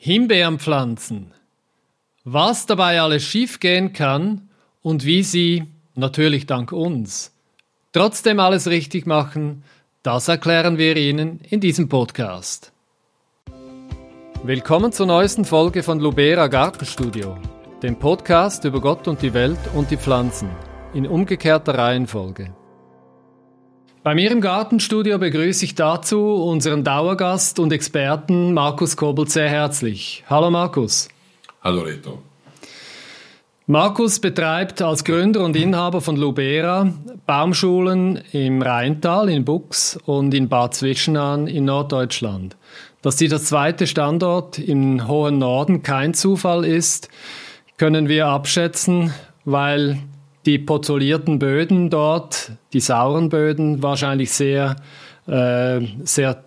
Himbeerenpflanzen. Was dabei alles schiefgehen kann und wie Sie, natürlich dank uns, trotzdem alles richtig machen, das erklären wir Ihnen in diesem Podcast. Willkommen zur neuesten Folge von Lubera Gartenstudio, dem Podcast über Gott und die Welt und die Pflanzen, in umgekehrter Reihenfolge. Bei mir im Gartenstudio begrüße ich dazu unseren Dauergast und Experten Markus Kobel sehr herzlich. Hallo Markus. Hallo Reto. Markus betreibt als Gründer und Inhaber von Lubera Baumschulen im Rheintal in Bux und in Bad Zwischenahn in Norddeutschland. Dass sie das zweite Standort im hohen Norden kein Zufall ist, können wir abschätzen, weil die pozolierten Böden dort, die sauren Böden, wahrscheinlich sehr, äh, sehr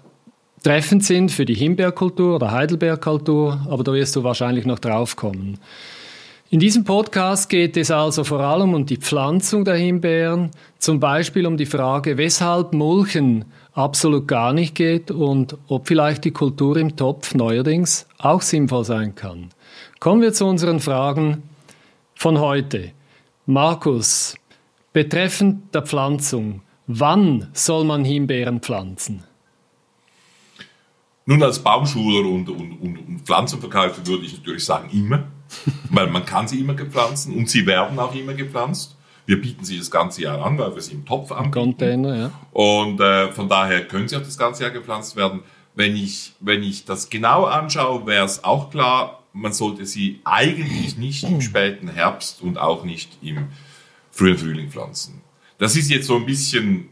treffend sind für die Himbeerkultur oder Heidelbeerkultur, aber da wirst du wahrscheinlich noch drauf kommen. In diesem Podcast geht es also vor allem um die Pflanzung der Himbeeren, zum Beispiel um die Frage, weshalb Mulchen absolut gar nicht geht und ob vielleicht die Kultur im Topf neuerdings auch sinnvoll sein kann. Kommen wir zu unseren Fragen von heute. Markus, betreffend der Pflanzung, wann soll man Himbeeren pflanzen? Nun, als Baumschuler und, und, und, und Pflanzenverkäufer würde ich natürlich sagen, immer. weil man kann sie immer gepflanzen und sie werden auch immer gepflanzt. Wir bieten sie das ganze Jahr an, weil wir sie im Topf anbieten. Container, ja. Und äh, von daher können sie auch das ganze Jahr gepflanzt werden. Wenn ich, wenn ich das genau anschaue, wäre es auch klar, man sollte sie eigentlich nicht im späten Herbst und auch nicht im frühen Frühling pflanzen. Das ist jetzt so ein bisschen,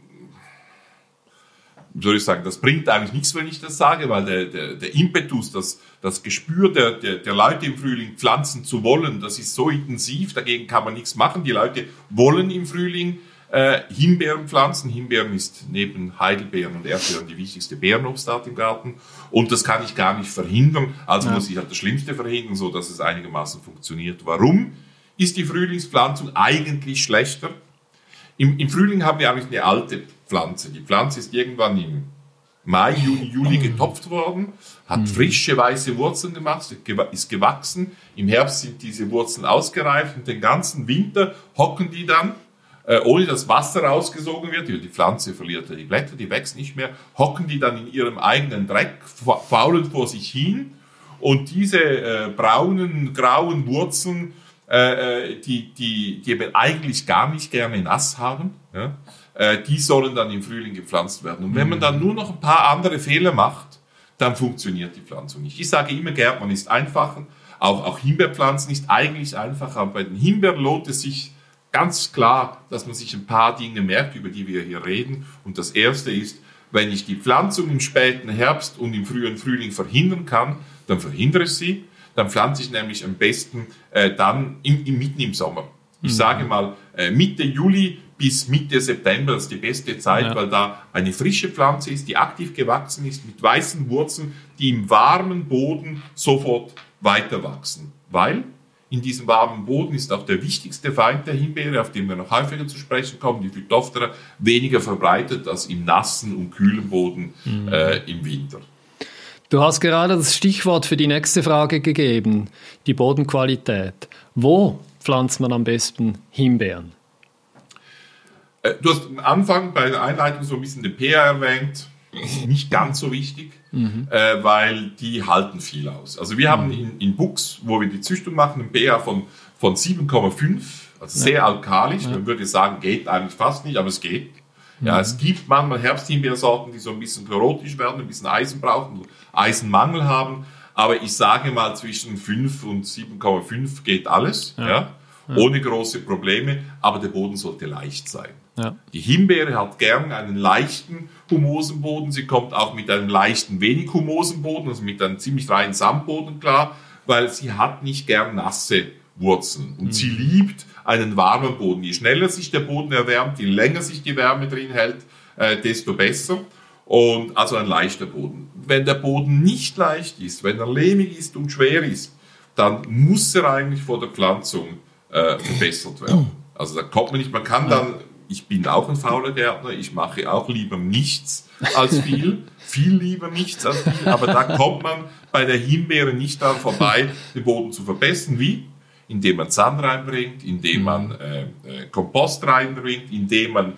wie soll ich sagen, das bringt eigentlich nichts, wenn ich das sage, weil der, der, der Impetus, das, das Gespür der, der, der Leute im Frühling pflanzen zu wollen, das ist so intensiv, dagegen kann man nichts machen. Die Leute wollen im Frühling äh, Himbeeren pflanzen. Himbeeren ist neben Heidelbeeren und Erdbeeren die wichtigste Beerenobstart im Garten. Und das kann ich gar nicht verhindern. Also ja. muss ich halt das Schlimmste verhindern, so dass es einigermaßen funktioniert. Warum ist die Frühlingspflanzung eigentlich schlechter? Im, Im Frühling haben wir eigentlich eine alte Pflanze. Die Pflanze ist irgendwann im Mai, Juni, Juli getopft worden, hat mhm. frische weiße Wurzeln gemacht, ist gewachsen. Im Herbst sind diese Wurzeln ausgereift und den ganzen Winter hocken die dann ohne dass Wasser rausgesogen wird, die Pflanze verliert die Blätter, die wächst nicht mehr, hocken die dann in ihrem eigenen Dreck, faulen vor sich hin und diese äh, braunen, grauen Wurzeln, äh, äh, die, die, die eben eigentlich gar nicht gerne nass haben, ja, äh, die sollen dann im Frühling gepflanzt werden. Und wenn man dann nur noch ein paar andere Fehler macht, dann funktioniert die Pflanzung nicht. Ich sage immer, Gärtnern ist einfacher, auch, auch Himbeerpflanzen ist eigentlich einfacher, aber bei den Himbeeren lohnt es sich, ganz klar, dass man sich ein paar Dinge merkt, über die wir hier reden. Und das erste ist, wenn ich die Pflanzung im späten Herbst und im frühen Frühling verhindern kann, dann verhindere ich sie. Dann pflanze ich nämlich am besten äh, dann im, im, mitten im Sommer. Ich mhm. sage mal äh, Mitte Juli bis Mitte September ist die beste Zeit, ja. weil da eine frische Pflanze ist, die aktiv gewachsen ist, mit weißen Wurzeln, die im warmen Boden sofort weiter wachsen. Weil in diesem warmen Boden ist auch der wichtigste Feind der Himbeere, auf den wir noch häufiger zu sprechen kommen, die Phytophthora, weniger verbreitet als im nassen und kühlen Boden mhm. äh, im Winter. Du hast gerade das Stichwort für die nächste Frage gegeben, die Bodenqualität. Wo pflanzt man am besten Himbeeren? Äh, du hast am Anfang bei der Einleitung so ein bisschen den pH erwähnt nicht ganz so wichtig, mhm. äh, weil die halten viel aus. Also wir haben in, in Bux, wo wir die Züchtung machen, ein pH von, von 7,5, also sehr ja. alkalisch. Ja. Man würde sagen, geht eigentlich fast nicht, aber es geht. Ja, mhm. es gibt manchmal Herbsthimbeersorten, die so ein bisschen chlorotisch werden, ein bisschen Eisen brauchen, Eisenmangel haben. Aber ich sage mal, zwischen 5 und 7,5 geht alles. Ja. ja ohne große Probleme, aber der Boden sollte leicht sein. Die Himbeere hat gern einen leichten humosen Boden. Sie kommt auch mit einem leichten, wenig humosen Boden, also mit einem ziemlich reinen Sandboden klar, weil sie hat nicht gern nasse Wurzeln. Und mhm. sie liebt einen warmen Boden. Je schneller sich der Boden erwärmt, je länger sich die Wärme drin hält, äh, desto besser. Und also ein leichter Boden. Wenn der Boden nicht leicht ist, wenn er lehmig ist und schwer ist, dann muss er eigentlich vor der Pflanzung äh, verbessert werden. Also da kommt man nicht, man kann dann ich bin auch ein fauler Gärtner, ich mache auch lieber nichts als viel, viel lieber nichts als viel, aber da kommt man bei der Himbeere nicht daran vorbei, den Boden zu verbessern. Wie? Indem man Sand reinbringt, indem man äh, äh, Kompost reinbringt, indem man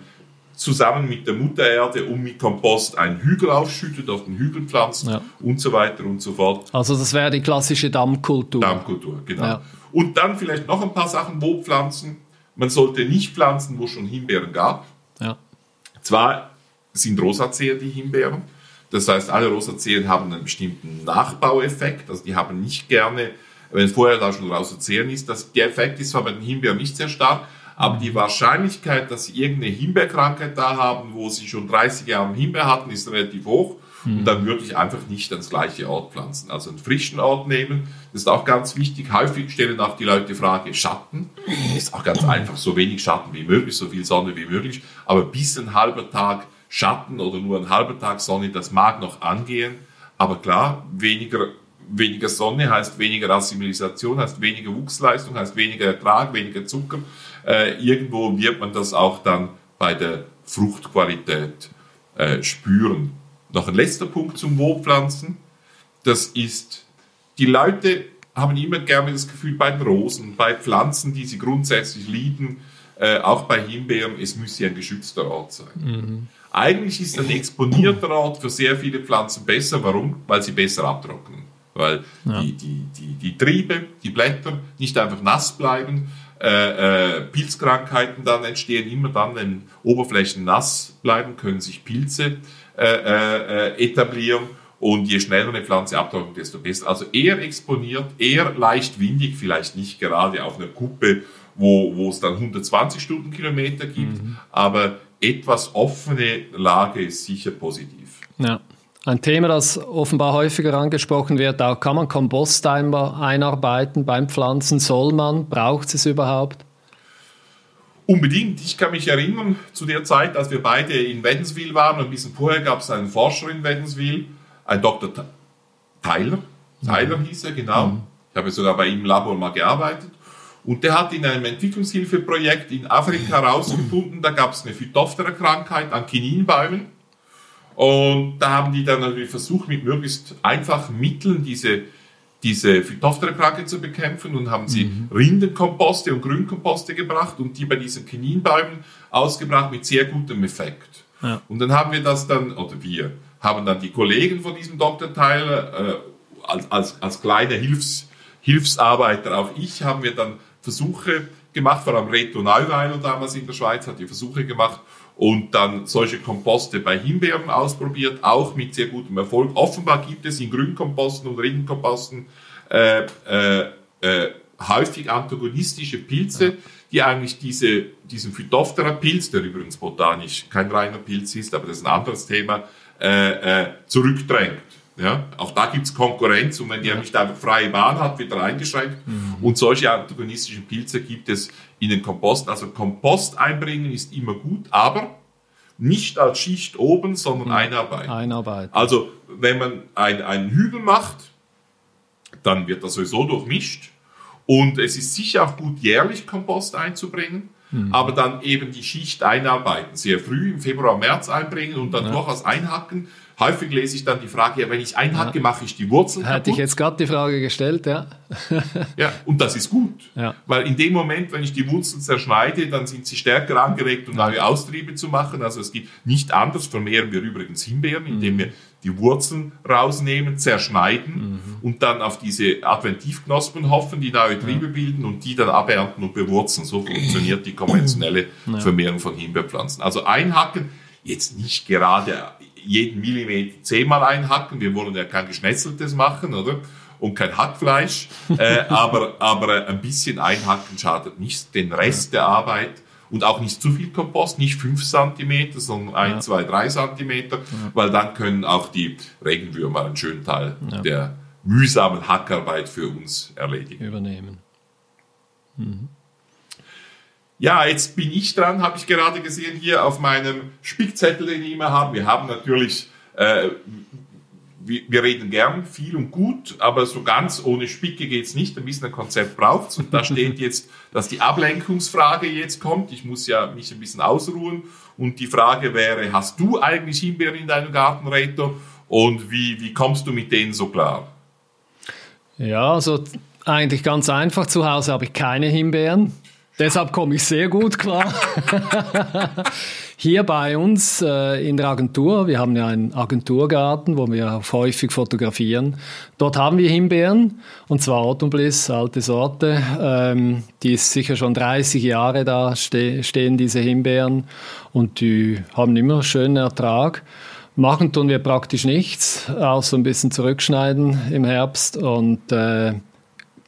zusammen mit der Mutter Erde und mit Kompost einen Hügel aufschüttet, auf den Hügel pflanzt ja. und so weiter und so fort. Also das wäre die klassische Dammkultur. Dammkultur, genau. Ja. Und dann vielleicht noch ein paar Sachen, wo pflanzen. Man sollte nicht pflanzen, wo schon Himbeeren gab. Ja. Zwar sind Rosazeen die Himbeeren. Das heißt, alle Rosazeen haben einen bestimmten Nachbaueffekt. Also die haben nicht gerne, wenn vorher da schon Rosazeen ist, das, der Effekt ist zwar bei den Himbeeren nicht sehr stark, aber die Wahrscheinlichkeit, dass sie irgendeine Himbeerkrankheit da haben, wo sie schon 30 Jahre Himbeer hatten, ist relativ hoch. Und mhm. dann würde ich einfach nicht ans gleiche Ort pflanzen. Also einen frischen Ort nehmen, das ist auch ganz wichtig. Häufig stellen auch die Leute die Frage, Schatten. Ist auch ganz einfach, so wenig Schatten wie möglich, so viel Sonne wie möglich. Aber bis ein halber Tag Schatten oder nur ein halber Tag Sonne, das mag noch angehen. Aber klar, weniger, weniger Sonne heißt weniger Assimilation, heißt weniger Wuchsleistung, heißt weniger Ertrag, weniger Zucker. Äh, irgendwo wird man das auch dann bei der Fruchtqualität äh, spüren. Noch ein letzter Punkt zum Wohnpflanzen. Das ist, die Leute haben immer gerne das Gefühl bei den Rosen, bei Pflanzen, die sie grundsätzlich lieben, äh, auch bei Himbeeren, es müsse ein geschützter Ort sein. Mhm. Eigentlich ist ein exponierter Ort für sehr viele Pflanzen besser. Warum? Weil sie besser abtrocknen. Weil ja. die, die, die, die Triebe, die Blätter nicht einfach nass bleiben. Äh, äh, Pilzkrankheiten dann entstehen immer dann, wenn Oberflächen nass bleiben, können sich Pilze äh, äh, etablieren. Und je schneller eine Pflanze abtrocknet, desto besser. Also eher exponiert, eher leicht windig, vielleicht nicht gerade auf einer Kuppe, wo, wo es dann 120 Stundenkilometer gibt, mhm. aber etwas offene Lage ist sicher positiv. Ja. Ein Thema, das offenbar häufiger angesprochen wird, auch kann man Kompost einarbeiten beim Pflanzen? Soll man? Braucht es überhaupt? Unbedingt. Ich kann mich erinnern, zu der Zeit, als wir beide in Wädenswil waren, ein bisschen vorher gab es einen Forscher in Wädenswil, ein Dr. Tyler. Tyler mhm. hieß er, genau. Mhm. Ich habe sogar bei ihm im Labor mal gearbeitet. Und der hat in einem Entwicklungshilfeprojekt in Afrika herausgefunden, da gab es eine Phytophthora-Krankheit an Kininbäumen. Und da haben die dann natürlich versucht, mit möglichst einfachen Mitteln diese diese Phytophthora-Krake zu bekämpfen und haben sie mhm. Rindenkomposte und Grünkomposte gebracht und die bei diesen Kininbäumen ausgebracht mit sehr gutem Effekt. Ja. Und dann haben wir das dann, oder wir, haben dann die Kollegen von diesem Dr. Tyler äh, als, als, als kleine Hilfs, Hilfsarbeiter, auch ich, haben wir dann Versuche gemacht, vor allem Reto Neuweiler damals in der Schweiz hat die Versuche gemacht und dann solche Komposte bei Himbeeren ausprobiert, auch mit sehr gutem Erfolg. Offenbar gibt es in Grünkomposten und Rindenkomposten äh, äh, äh, häufig antagonistische Pilze, die eigentlich diese, diesen Phytophthora-Pilz, der übrigens botanisch kein reiner Pilz ist, aber das ist ein anderes Thema, äh, äh, zurückdrängt. Ja, auch da gibt's Konkurrenz und wenn die ja. nicht einfach freie Bahn hat, wird er eingeschränkt. Mhm. Und solche antagonistischen Pilze gibt es in den Kompost. Also Kompost einbringen ist immer gut, aber nicht als Schicht oben, sondern mhm. einarbeiten. einarbeiten. Also wenn man ein, einen Hügel macht, dann wird das sowieso durchmischt. Und es ist sicher auch gut, jährlich Kompost einzubringen, mhm. aber dann eben die Schicht einarbeiten. Sehr früh im Februar, März einbringen und dann ja. durchaus einhacken Häufig lese ich dann die Frage, ja, wenn ich einhacke, ja. mache ich die Wurzeln Hätte ich jetzt gerade die Frage gestellt, ja. ja, und das ist gut. Ja. Weil in dem Moment, wenn ich die Wurzeln zerschneide, dann sind sie stärker angeregt, um neue Austriebe zu machen. Also es geht nicht anders, vermehren wir übrigens Himbeeren, indem mhm. wir die Wurzeln rausnehmen, zerschneiden mhm. und dann auf diese Adventivknospen hoffen, die neue Triebe ja. bilden und die dann abernten und bewurzeln. So funktioniert die konventionelle ja. Vermehrung von Himbeerpflanzen. Also einhacken, jetzt nicht gerade jeden Millimeter zehnmal einhacken. Wir wollen ja kein Geschnetzeltes machen, oder? Und kein Hackfleisch. äh, aber, aber ein bisschen einhacken schadet nicht. Den Rest der Arbeit und auch nicht zu viel Kompost, nicht fünf Zentimeter, sondern ein, ja. zwei, drei Zentimeter, ja. weil dann können auch die Regenwürmer einen schönen Teil ja. der mühsamen Hackarbeit für uns erledigen. Übernehmen. Mhm. Ja, jetzt bin ich dran, habe ich gerade gesehen hier auf meinem Spickzettel, den ich immer habe. Wir haben natürlich, äh, wir, wir reden gern viel und gut, aber so ganz ohne Spicke geht's nicht. Ein bisschen ein Konzept braucht's. Und da steht jetzt, dass die Ablenkungsfrage jetzt kommt. Ich muss ja mich ein bisschen ausruhen. Und die Frage wäre, hast du eigentlich Himbeeren in deinem Garten, Reto? Und wie, wie kommst du mit denen so klar? Ja, also eigentlich ganz einfach. Zu Hause habe ich keine Himbeeren. Deshalb komme ich sehr gut klar. Hier bei uns äh, in der Agentur, wir haben ja einen Agenturgarten, wo wir häufig fotografieren. Dort haben wir Himbeeren, und zwar Autumn Bliss, alte Sorte. Ähm, die ist sicher schon 30 Jahre da, ste stehen diese Himbeeren, und die haben immer schönen Ertrag. Machen tun wir praktisch nichts, außer ein bisschen zurückschneiden im Herbst und äh,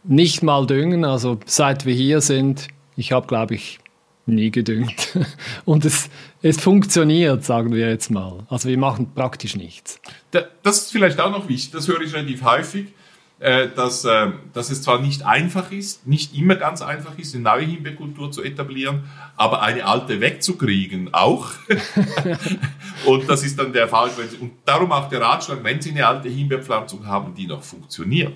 nicht mal düngen. Also seit wir hier sind, ich habe, glaube ich, nie gedüngt. Und es, es funktioniert, sagen wir jetzt mal. Also wir machen praktisch nichts. Das ist vielleicht auch noch wichtig, das höre ich relativ häufig, äh, dass, äh, dass es zwar nicht einfach ist, nicht immer ganz einfach ist, eine neue Himbeerkultur zu etablieren, aber eine alte wegzukriegen auch. und das ist dann der Fall. Und darum auch der Ratschlag, wenn Sie eine alte Himbeerpflanzung haben, die noch funktioniert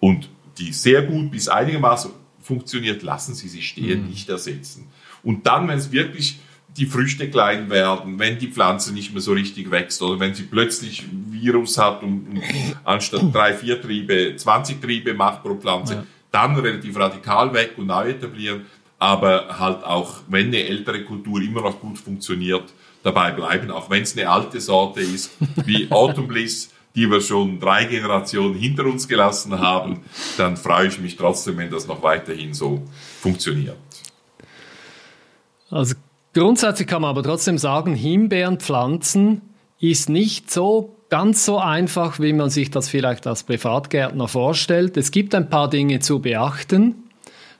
und die sehr gut bis einigermaßen funktioniert, lassen Sie sie stehen, mhm. nicht ersetzen. Und dann, wenn es wirklich die Früchte klein werden, wenn die Pflanze nicht mehr so richtig wächst oder wenn sie plötzlich Virus hat und, und anstatt drei, vier Triebe 20 Triebe macht pro Pflanze, ja. dann relativ radikal weg und neu etablieren. Aber halt auch, wenn eine ältere Kultur immer noch gut funktioniert, dabei bleiben, auch wenn es eine alte Sorte ist, wie Autumn Bliss, die wir schon drei Generationen hinter uns gelassen haben, dann freue ich mich trotzdem, wenn das noch weiterhin so funktioniert. Also grundsätzlich kann man aber trotzdem sagen, Himbeerenpflanzen ist nicht so ganz so einfach, wie man sich das vielleicht als Privatgärtner vorstellt. Es gibt ein paar Dinge zu beachten.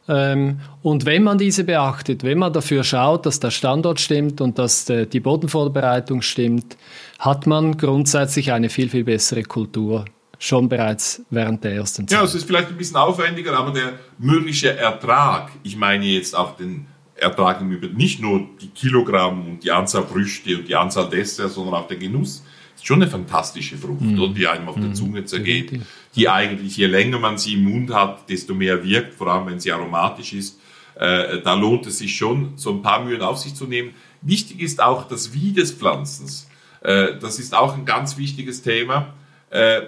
Ähm, und wenn man diese beachtet, wenn man dafür schaut, dass der Standort stimmt und dass die Bodenvorbereitung stimmt, hat man grundsätzlich eine viel, viel bessere Kultur schon bereits während der ersten Zeit. Ja, es ist vielleicht ein bisschen aufwendiger, aber der mögliche Ertrag, ich meine jetzt auch den Ertrag über nicht nur die Kilogramm und die Anzahl Früchte und die Anzahl Desserts, sondern auch der Genuss, ist schon eine fantastische Frucht, mm. die einem auf mm. der mhm. Zunge zergeht, die eigentlich, je länger man sie im Mund hat, desto mehr wirkt, vor allem wenn sie aromatisch ist. Äh, da lohnt es sich schon, so ein paar Mühen auf sich zu nehmen. Wichtig ist auch das Wie des Pflanzens. Äh, das ist auch ein ganz wichtiges Thema. Äh,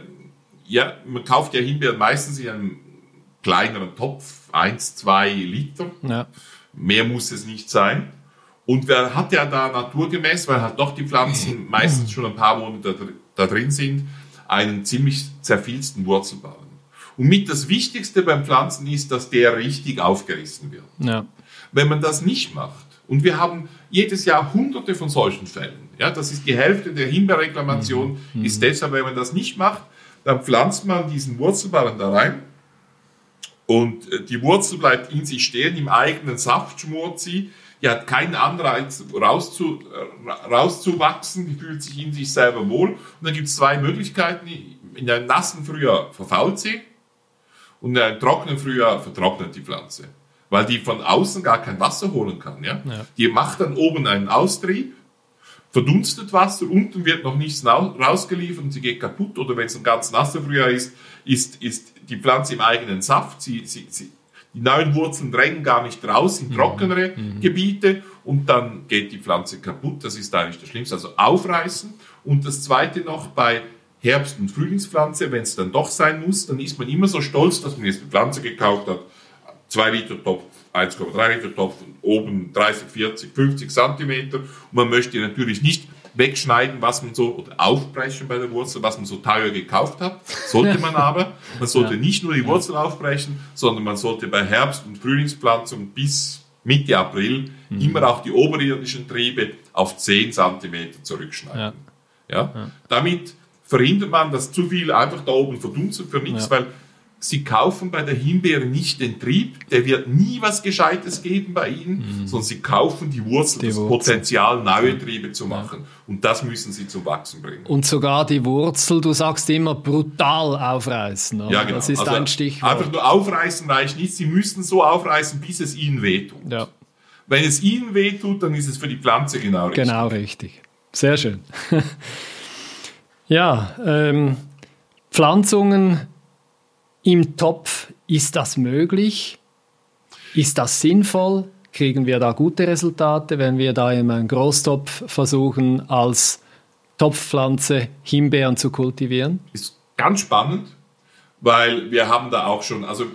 ja, man kauft ja Himbeeren meistens in einem kleineren Topf, eins, zwei Liter. Ja. Mehr muss es nicht sein. Und wer hat ja da naturgemäß, weil halt doch die Pflanzen meistens schon ein paar Monate da, da drin sind, einen ziemlich zerfilzten Wurzelballen. Und mit das Wichtigste beim Pflanzen ist, dass der richtig aufgerissen wird. Ja. Wenn man das nicht macht, und wir haben jedes Jahr hunderte von solchen Fällen, ja, das ist die Hälfte der Himbeerreklamation, mhm. ist deshalb, wenn man das nicht macht, dann pflanzt man diesen Wurzelballen da rein und äh, die Wurzel bleibt in sich stehen, im eigenen Saft schmort sie, die hat keinen Anreiz rauszu, äh, rauszuwachsen, die fühlt sich in sich selber wohl. Und dann gibt es zwei Möglichkeiten. In einem nassen Frühjahr verfault sie und in einem trockenen Frühjahr vertrocknet die Pflanze. Weil die von außen gar kein Wasser holen kann. Ja? ja. Die macht dann oben einen Austrieb verdunstet Wasser, unten wird noch nichts rausgeliefert und sie geht kaputt. Oder wenn es ein ganz nasser Frühjahr ist, ist, ist die Pflanze im eigenen Saft. Sie, sie, sie, die neuen Wurzeln drängen gar nicht raus in mhm. trockenere mhm. Gebiete und dann geht die Pflanze kaputt. Das ist eigentlich das Schlimmste. Also aufreißen. Und das Zweite noch bei Herbst- und Frühlingspflanze, wenn es dann doch sein muss, dann ist man immer so stolz, dass man jetzt eine Pflanze gekauft hat, zwei Liter Topf 1,3 Liter Topf, oben 30, 40, 50 Zentimeter. Und man möchte natürlich nicht wegschneiden, was man so, oder aufbrechen bei der Wurzel, was man so teuer gekauft hat. Sollte man aber. Man sollte ja. nicht nur die Wurzel aufbrechen, sondern man sollte bei Herbst- und Frühlingspflanzung bis Mitte April mhm. immer auch die oberirdischen Triebe auf 10 Zentimeter zurückschneiden. Ja. ja. Damit verhindert man, dass zu viel einfach da oben verdunstet für nichts, weil Sie kaufen bei der Himbeere nicht den Trieb, der wird nie was Gescheites geben bei Ihnen, mhm. sondern Sie kaufen die Wurzel, die das Wurzel. Potenzial, neue Triebe zu machen. Und das müssen Sie zum Wachsen bringen. Und sogar die Wurzel, du sagst immer brutal aufreißen. Oder? Ja, genau. Das ist also ein Stichwort. Einfach nur aufreißen reicht nicht. Sie müssen so aufreißen, bis es Ihnen wehtut. Ja. Wenn es Ihnen wehtut, dann ist es für die Pflanze genau richtig. Genau richtig. Sehr schön. Ja, ähm, Pflanzungen im Topf, ist das möglich? Ist das sinnvoll? Kriegen wir da gute Resultate, wenn wir da in einem Großtopf versuchen, als Topfpflanze Himbeeren zu kultivieren? Ist ganz spannend, weil wir haben da auch schon, also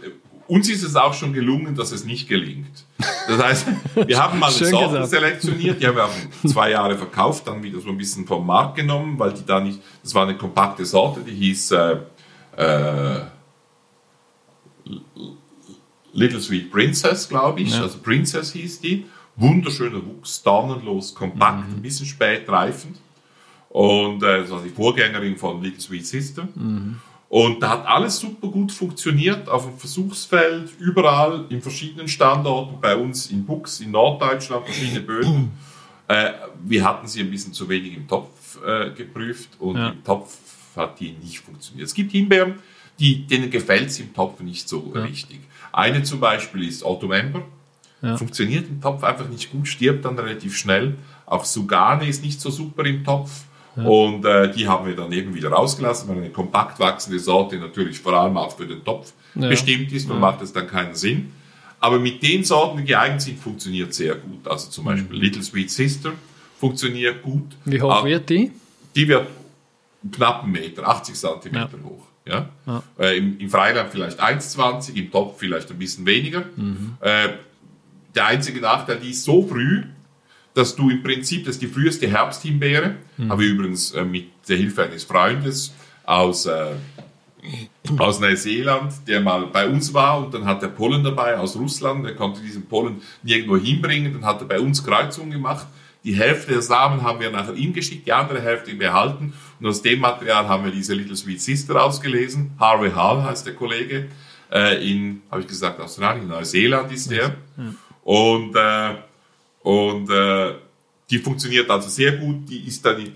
uns ist es auch schon gelungen, dass es nicht gelingt. Das heißt, wir haben mal eine Sorte gesagt. selektioniert, die haben wir zwei Jahre verkauft, dann wieder so ein bisschen vom Markt genommen, weil die da nicht, das war eine kompakte Sorte, die hieß äh, äh, Little Sweet Princess, glaube ich, ja. also Princess hieß die. Wunderschöner Wuchs, dornenlos, kompakt, mhm. ein bisschen spät reifend. Und äh, das war die Vorgängerin von Little Sweet Sister. Mhm. Und da hat alles super gut funktioniert auf dem Versuchsfeld, überall in verschiedenen Standorten, bei uns in Bux, in Norddeutschland, verschiedene Böden. Äh, wir hatten sie ein bisschen zu wenig im Topf äh, geprüft und ja. im Topf hat die nicht funktioniert. Es gibt Himbeeren, die, denen gefällt es im Topf nicht so ja. richtig. Eine zum Beispiel ist Otto Member. Ja. Funktioniert im Topf einfach nicht gut, stirbt dann relativ schnell. Auch Sugane ist nicht so super im Topf. Und äh, die haben wir dann eben wieder rausgelassen, weil eine kompakt wachsende Sorte natürlich vor allem auch für den Topf ja. bestimmt ist ja. macht es dann keinen Sinn. Aber mit den Sorten, die geeignet sind, funktioniert sehr gut. Also zum Beispiel mhm. Little Sweet Sister funktioniert gut. Wie hoch wird die? Die wird knapp einen Meter, 80 Zentimeter ja. hoch. Ja? ja. Äh, im, Im Freiland vielleicht 1,20, im Topf vielleicht ein bisschen weniger. Mhm. Äh, der einzige Nachteil, die ist so früh, dass du im Prinzip, das ist die früheste Herbsthimbeere, mhm. habe ich übrigens äh, mit der Hilfe eines Freundes aus, äh, aus Neuseeland, der mal bei uns war und dann hat er Pollen dabei aus Russland, er konnte diesen Pollen nirgendwo hinbringen, dann hat er bei uns Kreuzungen gemacht. Die Hälfte der Samen haben wir nachher ihm geschickt, die andere Hälfte behalten und aus dem Material haben wir diese Little Sweet Sister ausgelesen. Harvey Hall heißt der Kollege, äh, in, habe ich gesagt, Australien, Neuseeland ist der. Und äh, und äh, die funktioniert also sehr gut. Die ist dann,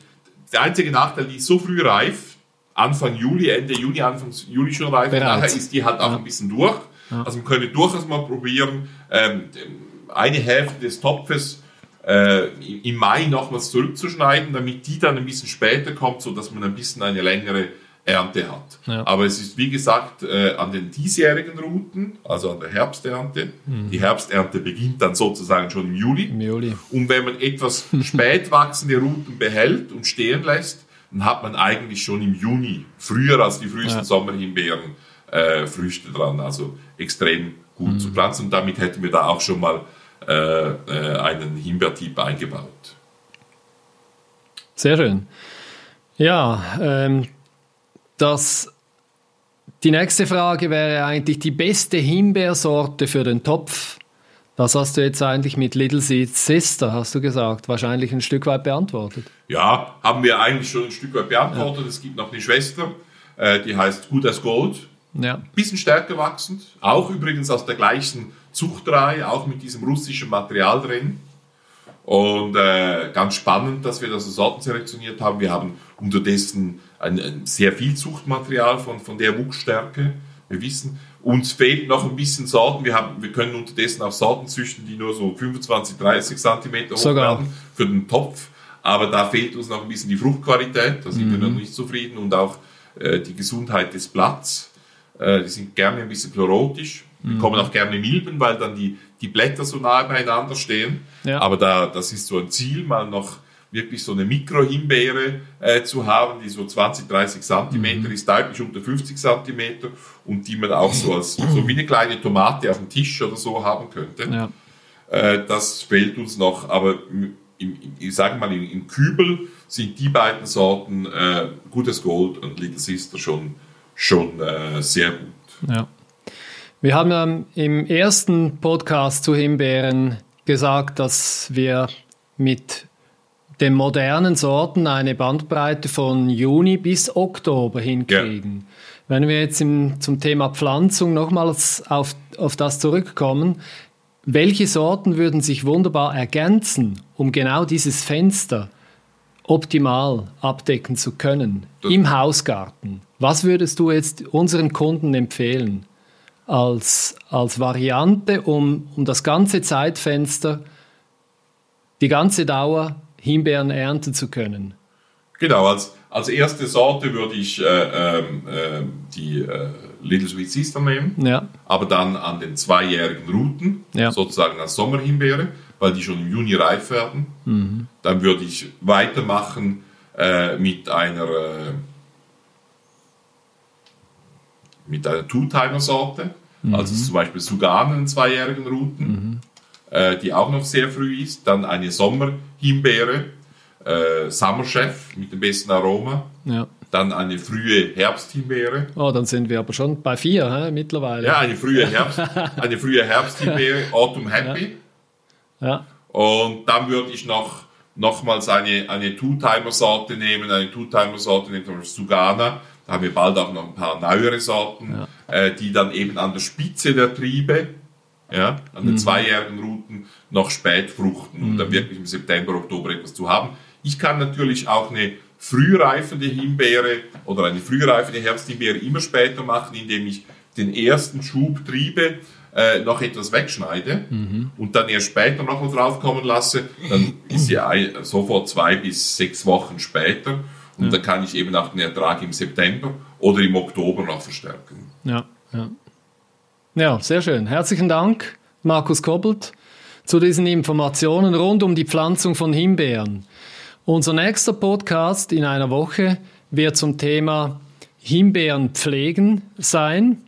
der einzige Nachteil, die ist so früh reif, Anfang Juli, Ende Juni, Anfang Juli schon reif. Nachher ist die halt auch ja. ein bisschen durch. Ja. Also man könnte durchaus mal probieren, ähm, eine Hälfte des Topfes äh, im Mai nochmals zurückzuschneiden, damit die dann ein bisschen später kommt, so dass man ein bisschen eine längere Ernte hat. Ja. Aber es ist wie gesagt äh, an den diesjährigen Routen, also an der Herbsternte. Mhm. Die Herbsternte beginnt dann sozusagen schon im Juli. Im Juli. Und wenn man etwas spät wachsende Routen behält und stehen lässt, dann hat man eigentlich schon im Juni, früher als die frühesten ja. Sommerhimbeeren, äh, Früchte dran. Also extrem gut mhm. zu pflanzen. Und damit hätten wir da auch schon mal einen Himbeertyp eingebaut. Sehr schön. Ja, ähm, dass die nächste Frage wäre eigentlich die beste Himbeersorte für den Topf. Das hast du jetzt eigentlich mit Little Seed Sister, hast du gesagt, wahrscheinlich ein Stück weit beantwortet. Ja, haben wir eigentlich schon ein Stück weit beantwortet. Ja. Es gibt noch eine Schwester, äh, die heißt Good as Gold. Ja. Bisschen stärker wachsend, auch übrigens aus der gleichen Zuchtreihe, auch mit diesem russischen Material drin. Und äh, ganz spannend, dass wir da so Sorten selektioniert haben. Wir haben unterdessen ein, ein sehr viel Zuchtmaterial von, von der Wuchsstärke. Wir wissen, uns fehlt noch ein bisschen Sorten. Wir, haben, wir können unterdessen auch Sorten züchten, die nur so 25, 30 Zentimeter hoch Sogar. werden für den Topf. Aber da fehlt uns noch ein bisschen die Fruchtqualität. Da sind mhm. wir noch nicht zufrieden. Und auch äh, die Gesundheit des Blatts. Äh, die sind gerne ein bisschen chlorotisch. Mhm. kommen auch gerne Milben, weil dann die, die Blätter so nahe beieinander stehen. Ja. Aber da, das ist so ein Ziel, mal noch wirklich so eine Mikrohimbeere äh, zu haben, die so 20, 30 Zentimeter mhm. ist, deutlich unter 50 Zentimeter und die man auch so als so wie eine kleine Tomate auf dem Tisch oder so haben könnte. Ja. Äh, das fehlt uns noch, aber im, im, ich sage mal im, im, Kübel sind die beiden Sorten äh, Gutes Gold und Little Sister schon, schon äh, sehr gut. Ja. Wir haben ähm, im ersten Podcast zu Himbeeren gesagt, dass wir mit den modernen Sorten eine Bandbreite von Juni bis Oktober hinkriegen. Ja. Wenn wir jetzt im, zum Thema Pflanzung nochmals auf, auf das zurückkommen, welche Sorten würden sich wunderbar ergänzen, um genau dieses Fenster optimal abdecken zu können das im Hausgarten? Was würdest du jetzt unseren Kunden empfehlen als, als Variante, um, um das ganze Zeitfenster, die ganze Dauer Himbeeren ernten zu können. Genau, als, Als erste Sorte würde ich äh, äh, die äh, Little Sweet Sister nehmen, Ja. aber dann an den zweijährigen Routen, Ja. sozusagen als Sommerhimbeere, weil die schon im Juni reif werden. Mhm. Dann würde ich weitermachen äh, mit einer äh, mit einer Two-Timer-Sorte, Mhm. also zum Beispiel Suganen, zweijährigen Routen, äh, die auch noch sehr früh ist. Dann eine Sommerhimbeere, äh, Summer Chef mit dem besten Aroma. Ja. Dann eine frühe Herbsthimbeere. Oh, dann sind wir aber schon bei vier hä, mittlerweile. Ja, eine frühe Herbst, eine frühe Herbsthimbeere, Autumn Happy. Ja. Und dann würde ich noch nochmals eine, eine Two-Timer-Sorte nehmen, eine Two-Timer-Sorte nehmen, zum Beispiel Sugana. Da haben wir bald auch noch ein paar neuere Sorten, äh, die dann eben an der Spitze der Triebe, ja, an den zweijährigen Routen, noch spät fruchten, um dann wirklich im September, Oktober etwas zu haben. Ich kann natürlich auch eine frühreifende Himbeere oder eine frühreifende Herbsthimbeere immer später machen, indem ich den ersten Schub Triebe äh, noch etwas wegschneide und dann erst später nochmal draufkommen lasse, dann ist sie sofort zwei bis sechs Wochen später und dann kann ich eben auch den Ertrag im September oder im Oktober noch verstärken. Ja, ja. ja, sehr schön. Herzlichen Dank, Markus Kobbelt, zu diesen Informationen rund um die Pflanzung von Himbeeren. Unser nächster Podcast in einer Woche wird zum Thema Himbeeren pflegen sein.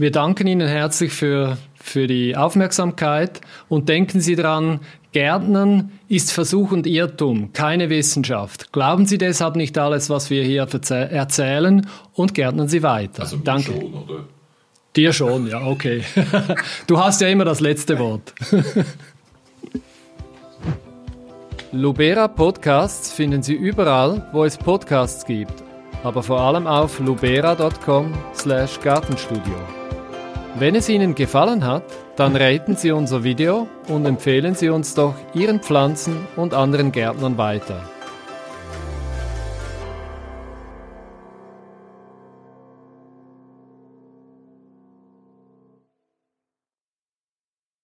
Wir danken Ihnen herzlich für, für die Aufmerksamkeit und denken Sie dran, Gärtnern ist Versuch und Irrtum, keine Wissenschaft. Glauben Sie deshalb nicht alles, was wir hier erzäh- erzählen und gärtnern Sie weiter. Also Danke. schon, oder? Dir schon, ja, okay. Du hast ja immer das letzte Wort. Lubera Podcasts finden Sie überall, wo es Podcasts gibt, aber vor allem auf lubera.com/gartenstudio. Wenn es Ihnen gefallen hat, dann raten Sie unser Video und empfehlen Sie uns doch Ihren Pflanzen und anderen Gärtnern weiter.